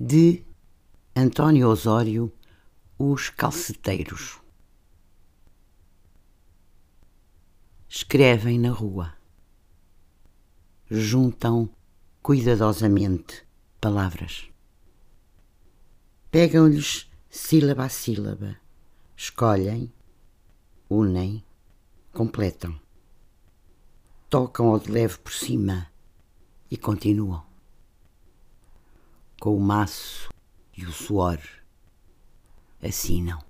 de António Osório Os Calceteiros. Escrevem na rua. Juntam cuidadosamente palavras. Pegam-lhes sílaba a sílaba. Escolhem, unem, completam. Tocam ao de leve por cima e continuam com o maço e o suor assinam.